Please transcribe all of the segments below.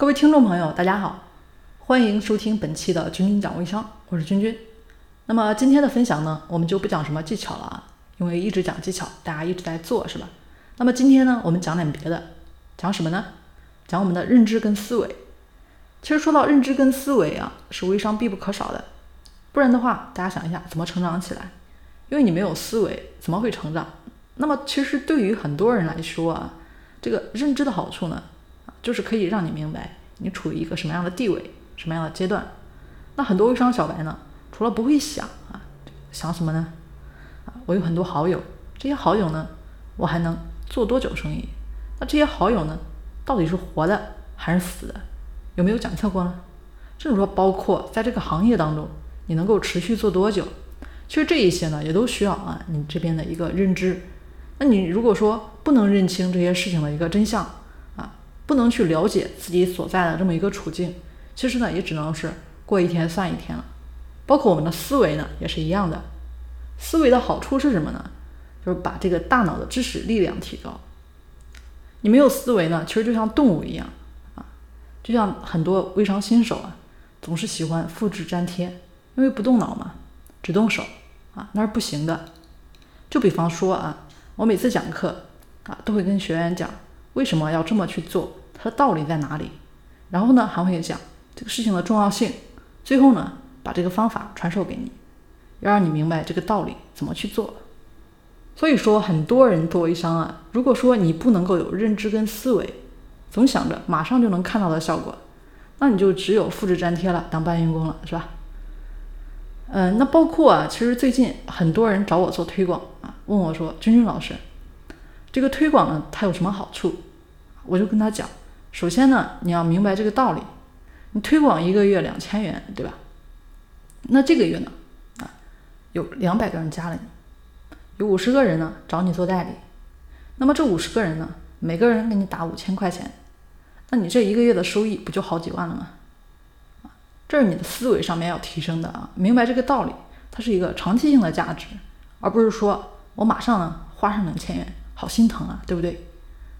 各位听众朋友，大家好，欢迎收听本期的君君讲微商，我是君君。那么今天的分享呢，我们就不讲什么技巧了啊，因为一直讲技巧，大家一直在做，是吧？那么今天呢，我们讲点别的，讲什么呢？讲我们的认知跟思维。其实说到认知跟思维啊，是微商必不可少的，不然的话，大家想一下怎么成长起来？因为你没有思维，怎么会成长？那么其实对于很多人来说啊，这个认知的好处呢？就是可以让你明白你处于一个什么样的地位，什么样的阶段。那很多微商小白呢，除了不会想啊，想什么呢？啊，我有很多好友，这些好友呢，我还能做多久生意？那这些好友呢，到底是活的还是死的？有没有检测过呢？甚至说，包括在这个行业当中，你能够持续做多久？其实这一些呢，也都需要啊你这边的一个认知。那你如果说不能认清这些事情的一个真相，不能去了解自己所在的这么一个处境，其实呢，也只能是过一天算一天了。包括我们的思维呢，也是一样的。思维的好处是什么呢？就是把这个大脑的知识力量提高。你没有思维呢，其实就像动物一样啊，就像很多微商新手啊，总是喜欢复制粘贴，因为不动脑嘛，只动手啊，那是不行的。就比方说啊，我每次讲课啊，都会跟学员讲为什么要这么去做。它的道理在哪里？然后呢，还会讲这个事情的重要性。最后呢，把这个方法传授给你，要让你明白这个道理怎么去做。所以说，很多人做微商啊，如果说你不能够有认知跟思维，总想着马上就能看到的效果，那你就只有复制粘贴了，当搬运工了，是吧？嗯，那包括啊，其实最近很多人找我做推广啊，问我说：“君君老师，这个推广呢，它有什么好处？”我就跟他讲。首先呢，你要明白这个道理。你推广一个月两千元，对吧？那这个月呢，啊，有两百个人加了你，有五十个人呢找你做代理。那么这五十个人呢，每个人给你打五千块钱，那你这一个月的收益不就好几万了吗？这是你的思维上面要提升的啊，明白这个道理，它是一个长期性的价值，而不是说我马上呢花上两千元，好心疼啊，对不对？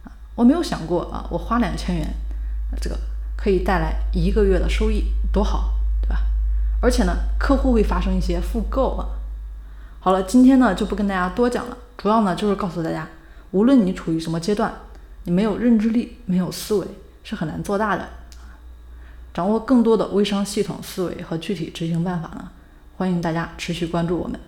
啊我没有想过啊，我花两千元，这个可以带来一个月的收益，多好，对吧？而且呢，客户会发生一些复购啊。好了，今天呢就不跟大家多讲了，主要呢就是告诉大家，无论你处于什么阶段，你没有认知力，没有思维，是很难做大的。掌握更多的微商系统思维和具体执行办法呢，欢迎大家持续关注我们。